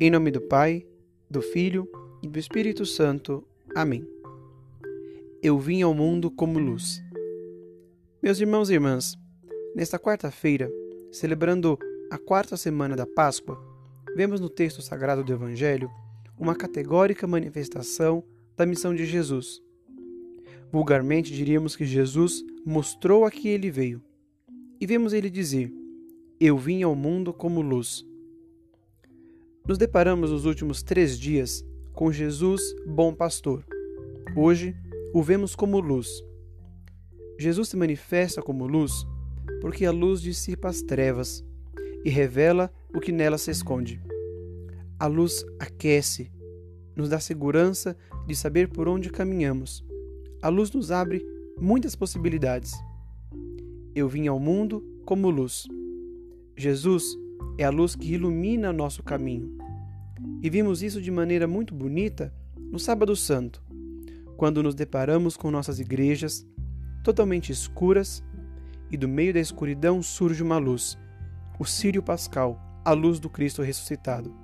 Em nome do Pai, do Filho e do Espírito Santo. Amém. Eu vim ao mundo como luz. Meus irmãos e irmãs, nesta quarta-feira, celebrando a quarta semana da Páscoa, vemos no texto sagrado do Evangelho uma categórica manifestação da missão de Jesus. Vulgarmente diríamos que Jesus mostrou a que ele veio. E vemos ele dizer: Eu vim ao mundo como luz. Nos deparamos nos últimos três dias com Jesus, bom pastor. Hoje, o vemos como luz. Jesus se manifesta como luz porque a luz dissipa as trevas e revela o que nela se esconde. A luz aquece, nos dá segurança de saber por onde caminhamos. A luz nos abre muitas possibilidades. Eu vim ao mundo como luz. Jesus é a luz que ilumina nosso caminho. E vimos isso de maneira muito bonita no Sábado Santo, quando nos deparamos com nossas igrejas totalmente escuras e do meio da escuridão surge uma luz, o Sírio Pascal, a luz do Cristo ressuscitado.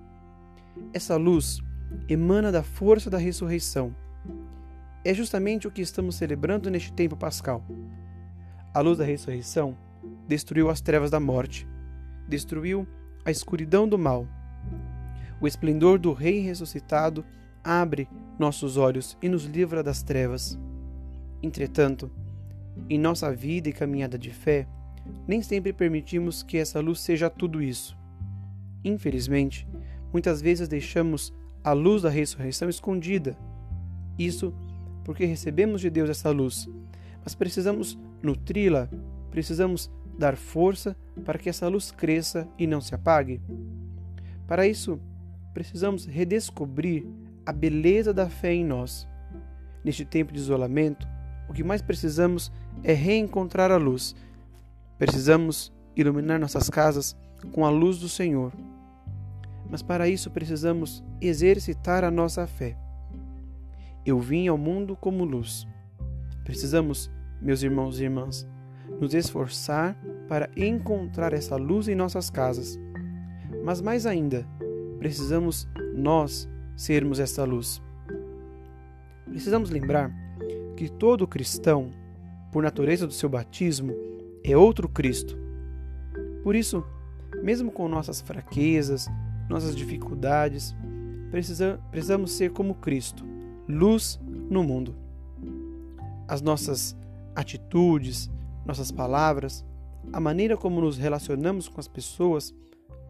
Essa luz emana da força da ressurreição. É justamente o que estamos celebrando neste tempo pascal. A luz da ressurreição destruiu as trevas da morte, destruiu a escuridão do mal. O esplendor do Rei ressuscitado abre nossos olhos e nos livra das trevas. Entretanto, em nossa vida e caminhada de fé, nem sempre permitimos que essa luz seja tudo isso. Infelizmente, muitas vezes deixamos a luz da ressurreição escondida. Isso porque recebemos de Deus essa luz, mas precisamos nutri-la, precisamos dar força para que essa luz cresça e não se apague. Para isso, precisamos redescobrir a beleza da fé em nós. Neste tempo de isolamento, o que mais precisamos é reencontrar a luz. Precisamos iluminar nossas casas com a luz do Senhor. Mas para isso precisamos exercitar a nossa fé. Eu vim ao mundo como luz. Precisamos, meus irmãos e irmãs, nos esforçar para encontrar essa luz em nossas casas. Mas mais ainda, precisamos nós sermos essa luz. Precisamos lembrar que todo cristão, por natureza do seu batismo, é outro Cristo. Por isso, mesmo com nossas fraquezas, nossas dificuldades, precisamos ser como Cristo, luz no mundo. As nossas atitudes, nossas palavras, a maneira como nos relacionamos com as pessoas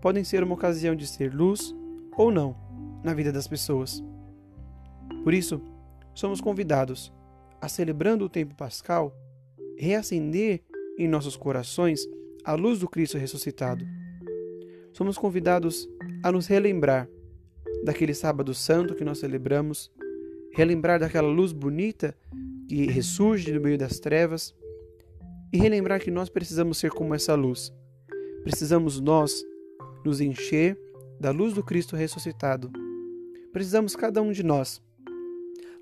podem ser uma ocasião de ser luz ou não na vida das pessoas. Por isso, somos convidados a, celebrando o tempo pascal, reacender em nossos corações a luz do Cristo ressuscitado. Somos convidados a nos relembrar daquele sábado santo que nós celebramos, relembrar daquela luz bonita que ressurge do meio das trevas e relembrar que nós precisamos ser como essa luz. Precisamos nós nos encher da luz do Cristo ressuscitado. Precisamos cada um de nós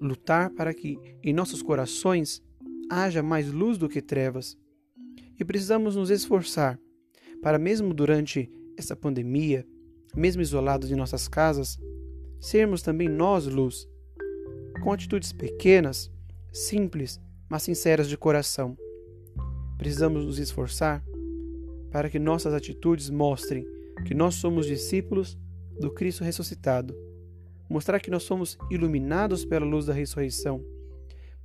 lutar para que em nossos corações haja mais luz do que trevas. E precisamos nos esforçar para, mesmo durante essa pandemia, mesmo isolados em nossas casas, sermos também nós luz, com atitudes pequenas, simples, mas sinceras de coração. Precisamos nos esforçar para que nossas atitudes mostrem que nós somos discípulos do Cristo ressuscitado, mostrar que nós somos iluminados pela luz da ressurreição,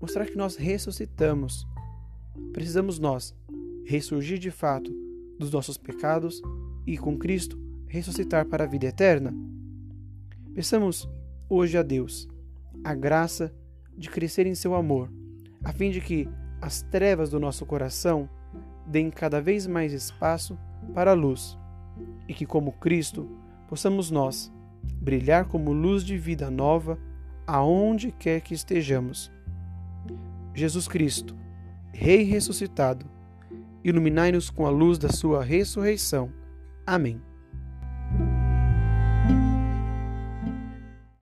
mostrar que nós ressuscitamos. Precisamos nós ressurgir de fato dos nossos pecados e com Cristo ressuscitar para a vida eterna? Peçamos hoje a Deus a graça de crescer em seu amor, a fim de que as trevas do nosso coração deem cada vez mais espaço para a luz e que, como Cristo, possamos nós brilhar como luz de vida nova aonde quer que estejamos. Jesus Cristo, Rei ressuscitado, iluminai-nos com a luz da Sua ressurreição. Amém.